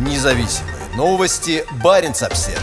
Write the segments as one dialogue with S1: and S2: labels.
S1: Независимые новости. Барин обсерва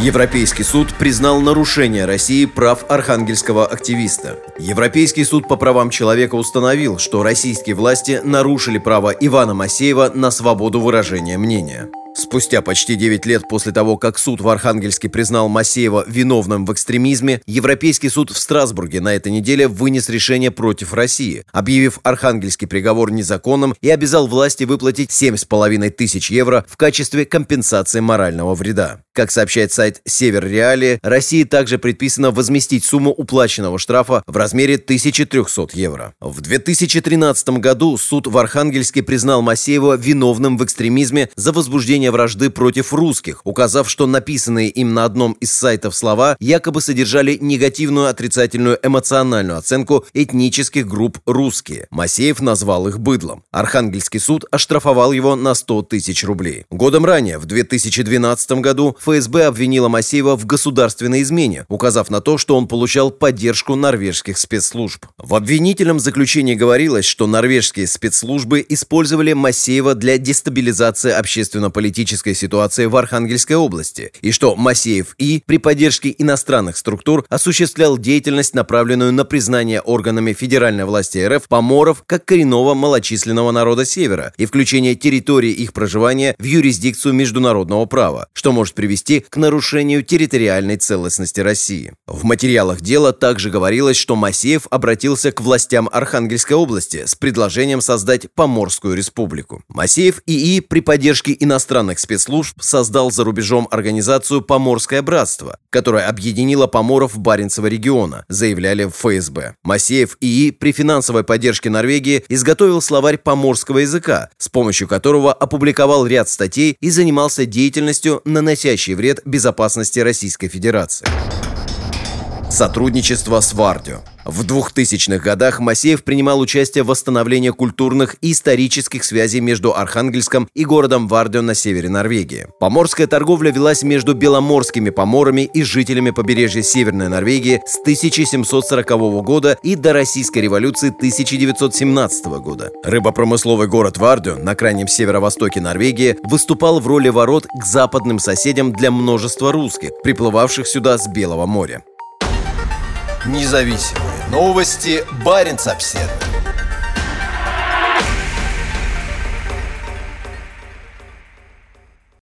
S1: Европейский суд признал нарушение России прав архангельского активиста. Европейский суд по правам человека установил, что российские власти нарушили право Ивана Масеева на свободу выражения мнения. Спустя почти 9 лет после того, как суд в Архангельске признал Масеева виновным в экстремизме, Европейский суд в Страсбурге на этой неделе вынес решение против России, объявив архангельский приговор незаконным и обязал власти выплатить 7,5 тысяч евро в качестве компенсации морального вреда. Как сообщает сайт Север Реалии, России также предписано возместить сумму уплаченного штрафа в размере 1300 евро. В 2013 году суд в Архангельске признал Масеева виновным в экстремизме за возбуждение вражды против русских, указав, что написанные им на одном из сайтов слова якобы содержали негативную отрицательную эмоциональную оценку этнических групп «русские». Масеев назвал их быдлом. Архангельский суд оштрафовал его на 100 тысяч рублей. Годом ранее, в 2012 году, ФСБ обвинила Масеева в государственной измене, указав на то, что он получал поддержку норвежских спецслужб. В обвинительном заключении говорилось, что норвежские спецслужбы использовали Масеева для дестабилизации общественно-политической ситуации в Архангельской области, и что Масеев И при поддержке иностранных структур осуществлял деятельность, направленную на признание органами федеральной власти РФ поморов как коренного малочисленного народа Севера и включение территории их проживания в юрисдикцию международного права, что может привести к нарушению территориальной целостности России. В материалах дела также говорилось, что Масеев обратился к властям Архангельской области с предложением создать Поморскую республику. Масеев ИИ при поддержке иностранных спецслужб создал за рубежом организацию «Поморское братство», которая объединила поморов Баренцева региона, заявляли в ФСБ. Масеев ИИ при финансовой поддержке Норвегии изготовил словарь поморского языка, с помощью которого опубликовал ряд статей и занимался деятельностью, наносящей вред безопасности Российской Федерации. Сотрудничество с Вардио. В 2000-х годах Масеев принимал участие в восстановлении культурных и исторических связей между Архангельском и городом Вардио на севере Норвегии. Поморская торговля велась между беломорскими поморами и жителями побережья Северной Норвегии с 1740 года и до Российской революции 1917 года. Рыбопромысловый город Вардио на крайнем северо-востоке Норвегии выступал в роли ворот к западным соседям для множества русских, приплывавших сюда с Белого моря. Независимые Новости Баренц-Обседный.